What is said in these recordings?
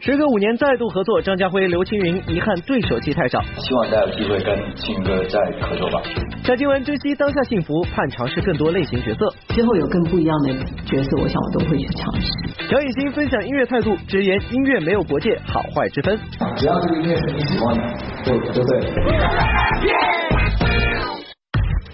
时隔五年再度合作，张家辉、刘青云遗憾对手戏太少，希望再有机会跟青哥再合作吧。贾静雯珍惜当下幸福，盼尝试更多类型角色。今后有更不一样的角色，我想我都会去尝试。朴以欣分享音乐态度，直言音乐没有国界好坏之分，只要这个音乐是你喜欢的，就就对。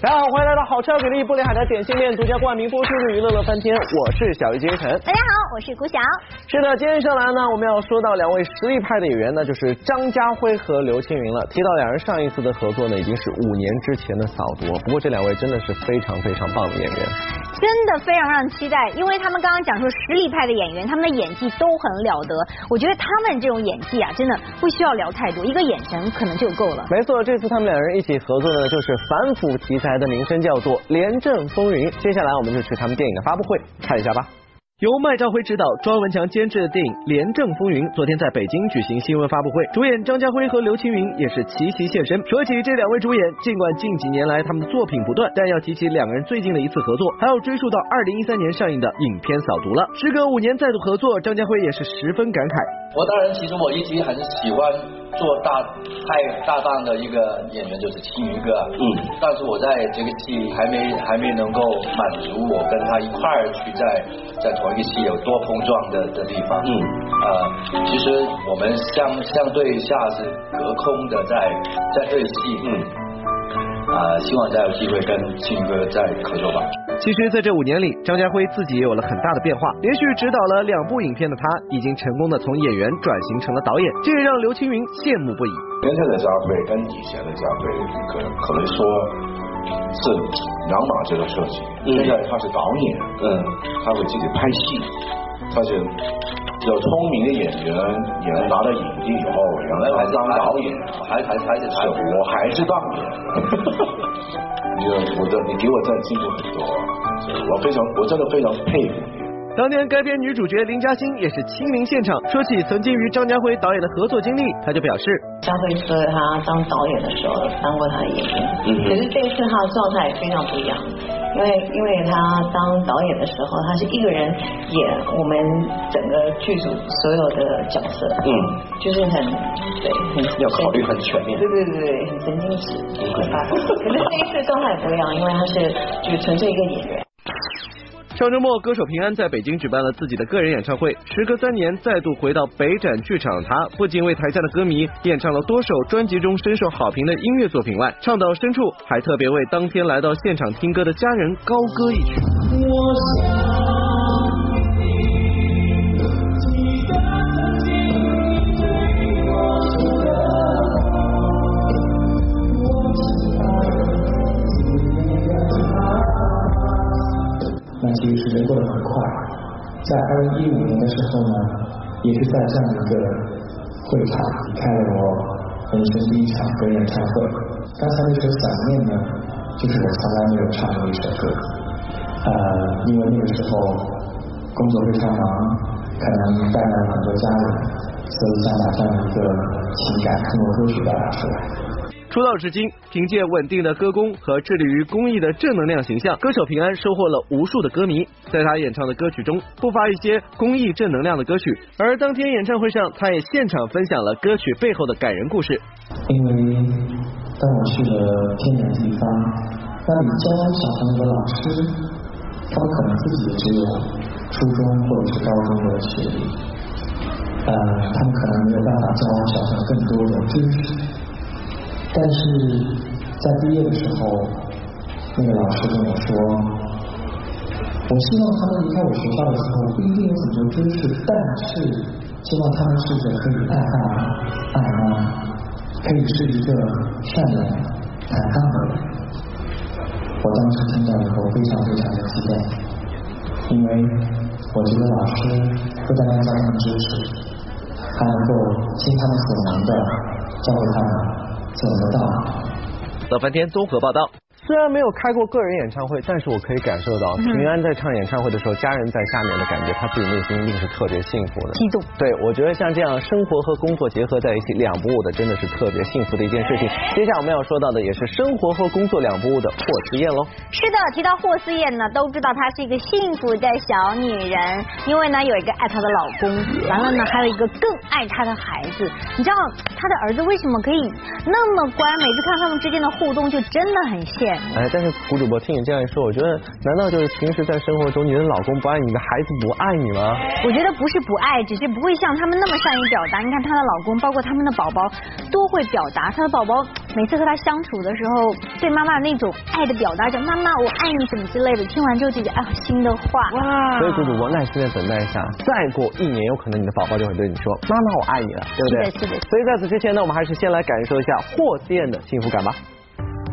大家好，欢迎来到好车给力、不离海的点心面独家冠名播出的娱乐乐翻天，我是小鱼金晨。大家好，我是古晓。是的，接下来呢，我们要说到两位实力派的演员，呢就是张家辉和刘青云了。提到两人上一次的合作呢，已经是五年之前的扫毒。不过这两位真的是非常非常棒的演员，真的非常让人期待，因为他们刚刚讲说实力派的演员，他们的演技都很了得。我觉得他们这种演技啊，真的不需要聊太多，一个眼神可能就够了。没错，这次他们两人一起合作的就是反腐题材的名声叫做《廉政风云》。接下来我们就去他们电影的发布会看一下吧。由麦兆辉执导、庄文强监制的电影《廉政风云》昨天在北京举行新闻发布会，主演张家辉和刘青云也是齐齐现身。说起这两位主演，尽管近几年来他们的作品不断，但要提起两个人最近的一次合作，还要追溯到二零一三年上映的影片《扫毒》了。时隔五年再度合作，张家辉也是十分感慨。我当然，其实我一直很喜欢做大太大档的一个演员，就是青云哥。嗯。但是我在这个戏还没还没能够满足我跟他一块儿去在在同一个戏有多碰撞的的地方。嗯。呃，其实我们相相对下是隔空的在在对戏。嗯。啊，希望再有机会跟青云哥再合作吧。其实，在这五年里，张家辉自己也有了很大的变化。连续执导了两部影片的他，已经成功的从演员转型成了导演，这也让刘青云羡慕不已。现在的家辉跟以前的家辉，可可能说是两码这个设计。现在他是导演，嗯，他会自己拍戏，他是有聪明的演员，也能拿到影帝以后，原来还当导演，还还还是还我还是当演。你我的你给我在进步很多，我非常我真的非常佩服你。当年该片女主角林嘉欣也是亲临现场，说起曾经与张家辉导演的合作经历，她就表示：家辉说他当导演的时候当过他的演员，可是这一次他的状态非常不一样，因为因为他当导演的时候，他是一个人演我们整个剧组所有的角色，嗯，就是很对，很要考虑很全面，对对对对，很神经质，很可是这一次状态不一样，因为他是就是纯粹一个演员。上周末，歌手平安在北京举办了自己的个人演唱会。时隔三年，再度回到北展剧场他，不仅为台下的歌迷演唱了多首专辑中深受好评的音乐作品外，唱到深处还特别为当天来到现场听歌的家人高歌一曲。其很快，在二零一五年的时候呢，也是在这样一个会场开了我人生第一场歌演唱会。刚才那首《想念》呢，就是我从来没有唱过一首歌。呃，因为那个时候工作非常忙，可能带来了很多家人，所以想把这样一个情感通过歌曲表达出来。出道至今，凭借稳定的歌功和致力于公益的正能量形象，歌手平安收获了无数的歌迷。在他演唱的歌曲中，不乏一些公益正能量的歌曲。而当天演唱会上，他也现场分享了歌曲背后的感人故事。因为带我去了偏远地方，那里教小朋友的老师，他们可能自己也只有初中或者是高中的学历，呃，他们可能没有办法教小朋友更多的知识。但是在毕业的时候，那个老师跟我说，我希望他们离开我学校的时候不一定有很多知识，但是希望他们是个可以爱爸爱妈，可以是一个善良坦荡的人。我当时听到以后非常非常的激动，因为我觉得老师不单单教他们知识，还能够尽他们所能的教会他们。做得到。乐翻天综合报道。虽然没有开过个人演唱会，但是我可以感受到平安在唱演唱会的时候，家人在下面的感觉，他自己内心一定是特别幸福的。激动。对，我觉得像这样生活和工作结合在一起，两不误的，真的是特别幸福的一件事情。接下来我们要说到的也是生活和工作两不误的霍思燕喽。是的，提到霍思燕呢，都知道她是一个幸福的小女人，因为呢有一个爱她的老公，完了呢还有一个更爱她的孩子。你知道她的儿子为什么可以那么乖？每次看他们之间的互动，就真的很羡慕。哎，但是胡主播听你这样一说，我觉得难道就是平时在生活中你的老公不爱你，你的孩子不爱你吗？我觉得不是不爱，只是不会像他们那么善于表达。你看她的老公，包括他们的宝宝，都会表达。她的宝宝每次和她相处的时候，对妈妈那种爱的表达，叫妈妈我爱你什么之类的。听完之后就觉得啊，心的话。哇！所以胡主播耐心的等待一下，再过一年，有可能你的宝宝就会对你说妈妈我爱你了，对不对？是的，是的。所以在此之前呢，我们还是先来感受一下霍思燕的幸福感吧。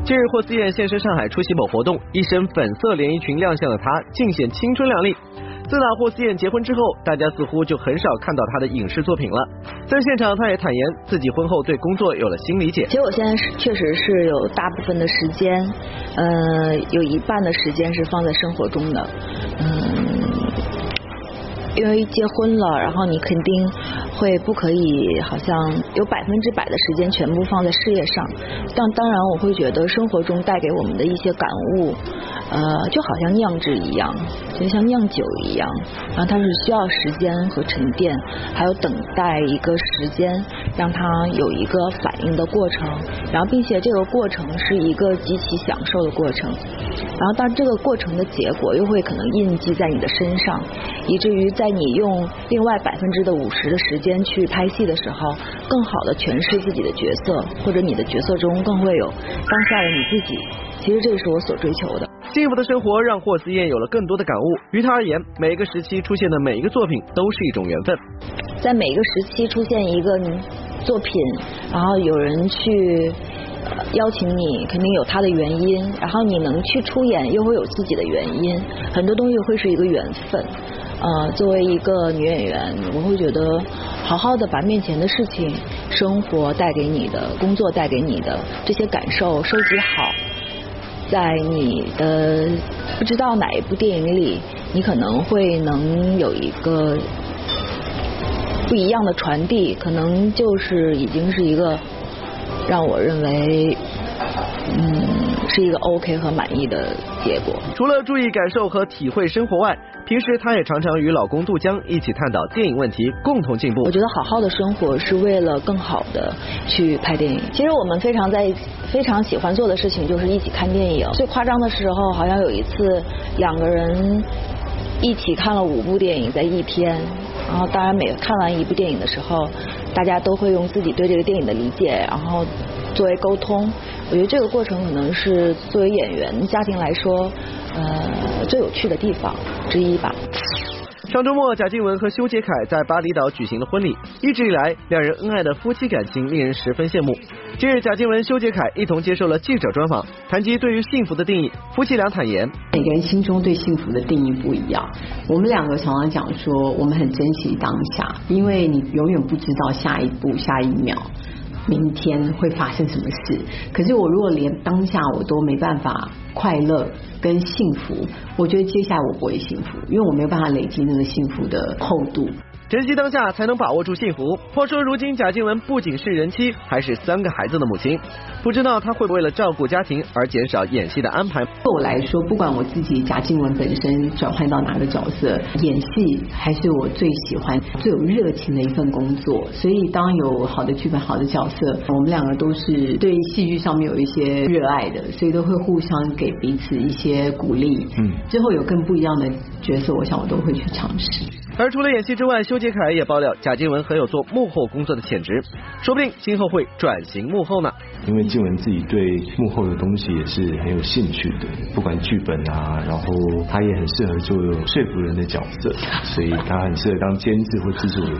近日，霍思燕现身上海出席某活动，一身粉色连衣裙亮相的她，尽显青春靓丽。自打霍思燕结婚之后，大家似乎就很少看到她的影视作品了。在现场，她也坦言自己婚后对工作有了新理解。其实我现在是确实是有大部分的时间，呃，有一半的时间是放在生活中的，嗯。因为结婚了，然后你肯定会不可以，好像有百分之百的时间全部放在事业上。但当然，我会觉得生活中带给我们的一些感悟，呃，就好像酿制一样，就像酿酒一样，然后它是需要时间和沉淀，还有等待一个时间，让他有一个反应的过程，然后并且这个过程是一个极其享受的过程，然后但这个过程的结果又会可能印记在你的身上，以至于在。你用另外百分之的五十的时间去拍戏的时候，更好的诠释自己的角色，或者你的角色中更会有当下的你自己。其实这是我所追求的。幸福的生活让霍思燕有了更多的感悟。于她而言，每一个时期出现的每一个作品都是一种缘分。在每一个时期出现一个作品，然后有人去邀请你，肯定有他的原因。然后你能去出演，又会有自己的原因。很多东西会是一个缘分。呃，作为一个女演员，我会觉得好好的把面前的事情、生活带给你的、工作带给你的这些感受收集好，在你的不知道哪一部电影里，你可能会能有一个不一样的传递，可能就是已经是一个让我认为，嗯，是一个 OK 和满意的结果。除了注意感受和体会生活外，平时她也常常与老公杜江一起探讨电影问题，共同进步。我觉得好好的生活是为了更好的去拍电影。其实我们非常在非常喜欢做的事情就是一起看电影。最夸张的时候，好像有一次两个人一起看了五部电影在一天。然后当然每看完一部电影的时候，大家都会用自己对这个电影的理解，然后作为沟通。我觉得这个过程可能是作为演员家庭来说。呃，最有趣的地方之一吧。上周末，贾静雯和修杰楷在巴厘岛举行了婚礼。一直以来，两人恩爱的夫妻感情令人十分羡慕。近日，贾静雯、修杰楷一同接受了记者专访，谈及对于幸福的定义。夫妻俩坦言，每个人心中对幸福的定义不一样。我们两个常常讲说，我们很珍惜当下，因为你永远不知道下一步、下一秒。明天会发生什么事？可是我如果连当下我都没办法快乐跟幸福，我觉得接下来我不会幸福，因为我没有办法累积那个幸福的厚度。珍惜当下，才能把握住幸福。话说，如今贾静雯不仅是人妻，还是三个孩子的母亲。不知道她会不会为了照顾家庭而减少演戏的安排？对我来说，不管我自己贾静雯本身转换到哪个角色，演戏还是我最喜欢、最有热情的一份工作。所以，当有好的剧本、好的角色，我们两个都是对戏剧上面有一些热爱的，所以都会互相给彼此一些鼓励。嗯，之后有更不一样的角色，我想我都会去尝试。而除了演戏之外，修杰楷也爆料贾静雯很有做幕后工作的潜质，说不定今后会转型幕后呢。因为静雯自己对幕后的东西也是很有兴趣的，不管剧本啊，然后她也很适合做说服人的角色，所以她很适合当监制或制作人。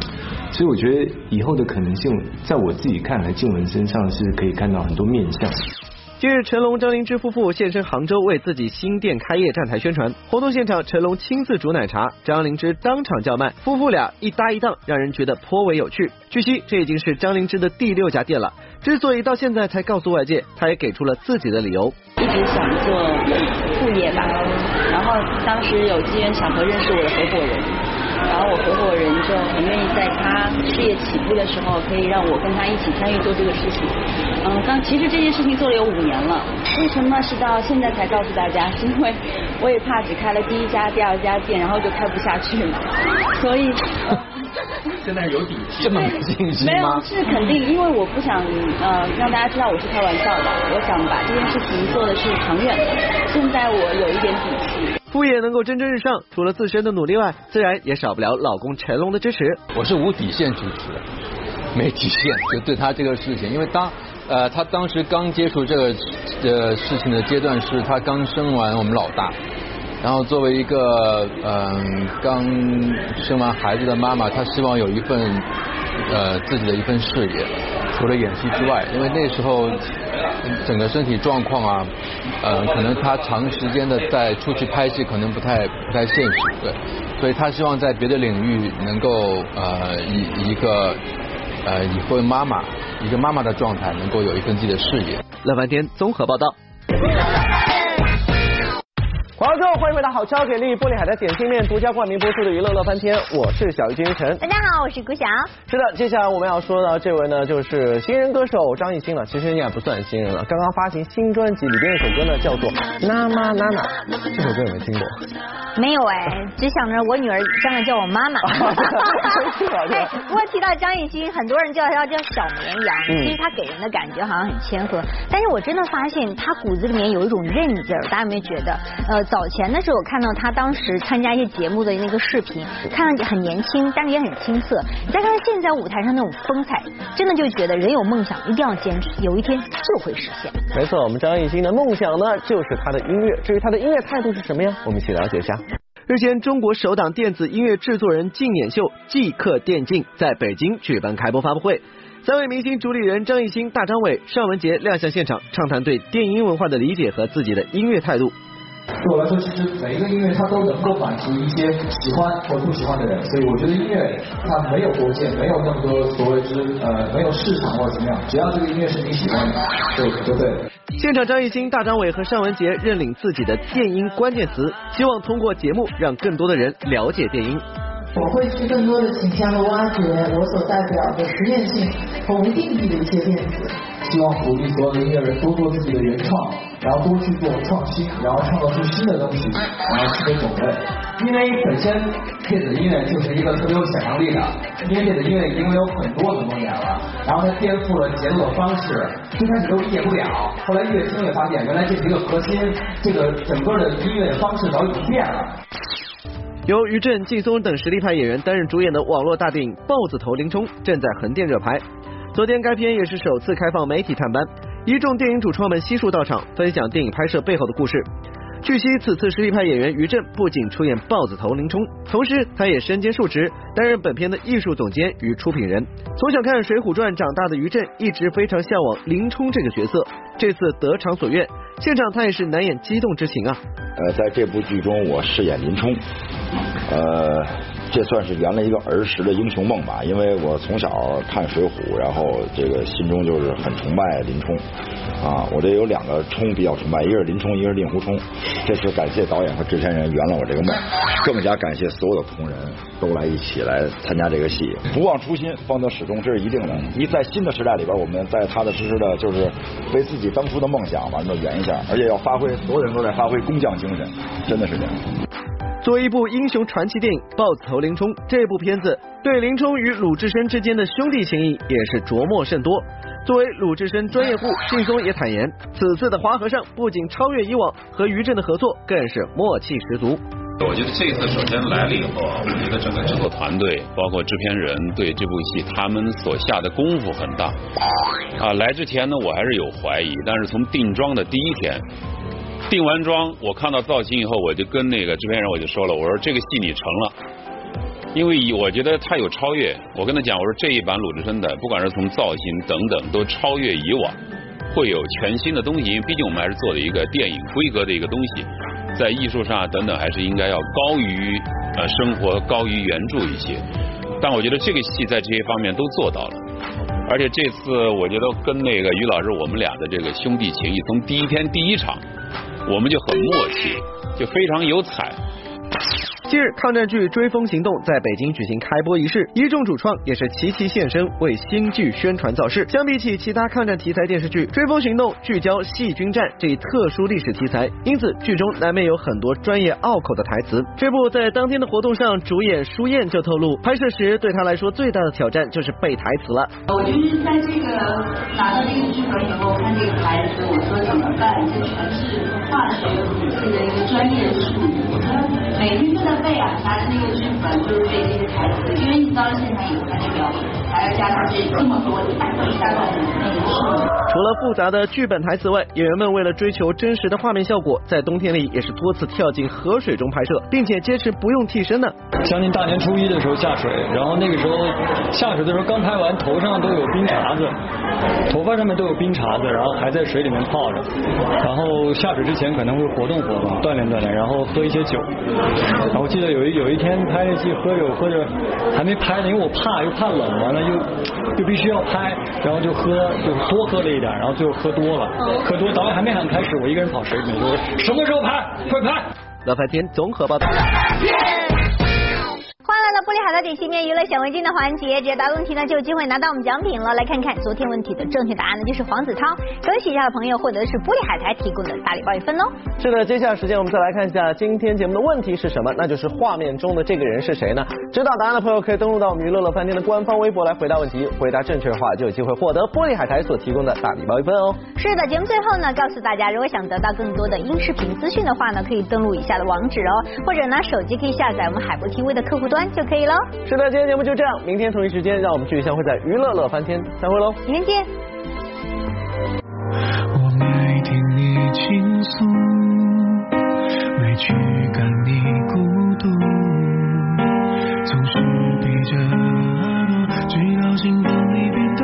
所以我觉得以后的可能性，在我自己看来，静雯身上是可以看到很多面相。近日，成龙、张灵芝夫妇现身杭州为自己新店开业站台宣传。活动现场，成龙亲自煮奶茶，张灵芝当场叫卖，夫妇俩一搭一档，让人觉得颇为有趣。据悉，这已经是张灵芝的第六家店了。之所以到现在才告诉外界，他也给出了自己的理由。一直想做副业吧，然后当时有机缘巧合认识我的合伙人，然后我合伙人就很愿意在他事业起步的时候，可以让我跟他一起参与做这个事情。嗯，刚其实这件事情做了有五年了，为什么是到现在才告诉大家？是因为我也怕只开了第一家、第二家店，然后就开不下去了，所以。现在有底气，这么有信心没有，是肯定，因为我不想呃让大家知道我是开玩笑的，我想把这件事情做的是长远的。现在我有一点底气。副业能够蒸蒸日上，除了自身的努力外，自然也少不了老公成龙的支持。我是无底线支持，没底线，就对他这个事情，因为当呃他当时刚接触这个呃事情的阶段，是他刚生完我们老大。然后作为一个嗯刚生完孩子的妈妈，她希望有一份呃自己的一份事业，除了演戏之外，因为那时候整个身体状况啊，呃可能他长时间的在出去拍戏可能不太不太现实，对，所以他希望在别的领域能够呃以一个呃已婚妈妈一个妈妈的状态，能够有一份自己的事业。乐半天综合报道。好，各位欢迎回到好超给力玻璃海的点心面独家冠名播出的娱乐乐翻天，我是小鱼金晨。大家好，我是顾晓。是的，接下来我们要说的这位呢，就是新人歌手张艺兴了。其实应该不算新人了，刚刚发行新专辑，里边一首歌呢叫做《娜妈娜娜》，这首歌有没有听过？没有哎，只想着我女儿将来叫我妈妈。对，不过提到张艺兴，很多人叫他叫小绵羊，其实他给人的感觉好像很谦和，但是我真的发现他骨子里面有一种韧劲儿，大家有没有觉得？呃。早前的时候，我看到他当时参加一些节目的那个视频，看上去很年轻，但是也很青涩。你再看他现在舞台上那种风采，真的就觉得人有梦想一定要坚持，有一天就会实现。没错，我们张艺兴的梦想呢，就是他的音乐。至于他的音乐态度是什么呀？我们一起了解一下。日前，中国首档电子音乐制作人竞演秀《即刻电竞》在北京举办开播发布会，三位明星主理人张艺兴、大张伟、尚雯婕亮相现场，畅谈对电音文化的理解和自己的音乐态度。对我来说，其实每一个音乐它都能够满足一些喜欢或不喜欢的人，所以我觉得音乐它没有国界，没有那么多所谓之呃没有市场或者怎么样，只要这个音乐是你喜欢的，就就对了。现场，张艺兴、大张伟和尚雯婕认领自己的电音关键词，希望通过节目让更多的人了解电音。我会去更多的倾向和挖掘我所代表的实验性和无定义的一些电子。希望鼓励所有的音乐人多做自己的原创，然后多去做创新，然后创造出新的东西，然后新的种类。因为本身电子音乐就是一个特别有想象力的，因为电子音乐已经有很多很多年了，然后它颠覆了节奏的方式，最开始都理解不了，后来越听越发现，原来这是一个核心，这个整个的音乐的方式早已经变了。由于震、劲松等实力派演员担任主演的网络大电影《豹子头林冲》正在横店热拍。昨天该片也是首次开放媒体探班，一众电影主创们悉数到场分享电影拍摄背后的故事。据悉，此次实力派演员于震不仅出演豹子头林冲，同时他也身兼数职，担任本片的艺术总监与出品人。从小看《水浒传》长大的于震，一直非常向往林冲这个角色。这次得偿所愿，现场他也是难掩激动之情啊。呃，在这部剧中，我饰演林冲。呃，这算是圆了一个儿时的英雄梦吧，因为我从小看《水浒》，然后这个心中就是很崇拜林冲啊。我这有两个冲比较崇拜，一个是林冲，一个是令狐冲。这次感谢导演和制片人圆了我这个梦，更加感谢所有的同仁都来一起来参加这个戏。不忘初心，方得始终，这是一定的。一在新的时代里边，我们在踏踏实实的，就是为自己当初的梦想完了圆一下，而且要发挥，所有人都在发挥工匠精神，真的是这样。作为一部英雄传奇电影《豹子头林冲》，这部片子对林冲与鲁智深之间的兄弟情谊也是琢磨甚多。作为鲁智深专业户，劲松也坦言，此次的花和尚不仅超越以往，和于震的合作更是默契十足。我觉得这次首先来了以后，我觉得整个制作团队，包括制片人对这部戏他们所下的功夫很大。啊，来之前呢，我还是有怀疑，但是从定妆的第一天。定完妆，我看到造型以后，我就跟那个制片人我就说了，我说这个戏你成了，因为我觉得他有超越。我跟他讲，我说这一版鲁智深的，不管是从造型等等，都超越以往，会有全新的东西。因为毕竟我们还是做的一个电影规格的一个东西，在艺术上等等，还是应该要高于呃生活，高于原著一些。但我觉得这个戏在这些方面都做到了。而且这次我觉得跟那个于老师我们俩的这个兄弟情谊，从第一天第一场我们就很默契，就非常有彩。近日，抗战剧《追风行动》在北京举行开播仪式，一众主创也是齐齐现身为新剧宣传造势。相比起其他抗战题材电视剧，《追风行动》聚焦细菌战这一特殊历史题材，因此剧中难免有很多专业拗口的台词。这部在当天的活动上，主演舒燕就透露，拍摄时对他来说最大的挑战就是背台词了。我就是在这个拿到这个剧本以后，看这个台词，我说怎么办？这全是化学这个一个专业术语，我说每天都在。背啊，拿着那个剧本就是背这些台词，因为你到了现场以后还得表演，还要加上这这么多大段大段的内容。除了复杂的剧本台词外，演员们为了追求真实的画面效果，在冬天里也是多次跳进河水中拍摄，并且坚持不用替身呢。将近大年初一的时候下水，然后那个时候下水的时候刚拍完，头上都有冰碴子，头发上面都有冰碴子，然后还在水里面泡着。然后下水之前可能会活动活动，锻炼锻炼，然后喝一些酒，然后。我记得有一有一天拍那戏喝酒喝着还没拍呢，因为我怕又怕冷，完了又又必须要拍，然后就喝就多喝了一点，然后最后喝多了，喝多导演还没喊开始，我一个人跑水里面说什么时候拍，快拍！老半天综合报道。玻璃海的点心面娱乐显微镜的环节，只要答问题呢就有机会拿到我们奖品了。来看看昨天问题的正确答案呢，就是黄子韬。恭喜一下的朋友获得的是玻璃海苔提供的大礼包一份哦。是的，接下来时间我们再来看一下今天节目的问题是什么？那就是画面中的这个人是谁呢？知道答案的朋友可以登录到我们娱乐乐饭店的官方微博来回答问题，回答正确的话就有机会获得玻璃海苔所提供的大礼包一份哦。是的，节目最后呢，告诉大家，如果想得到更多的音视频资讯的话呢，可以登录以下的网址哦，或者呢手机可以下载我们海博 TV 的客户端就可以了。是的，今天节目就这样，明天同一时间，让我们继续相会在娱乐乐翻天，散会喽，明天见。我没听你倾诉，没驱赶你孤独，总是闭着耳朵，直到心房里变得